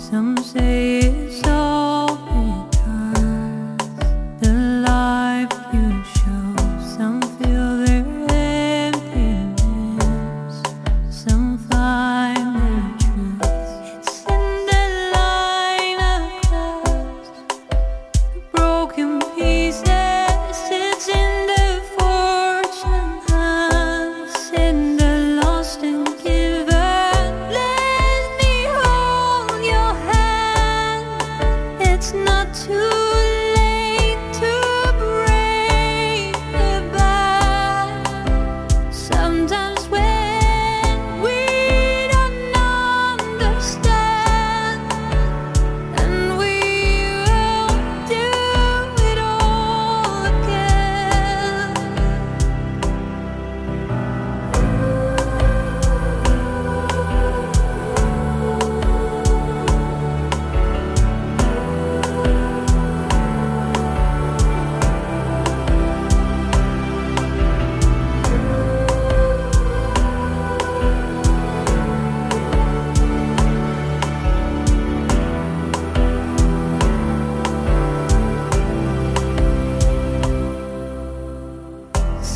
Some say it's all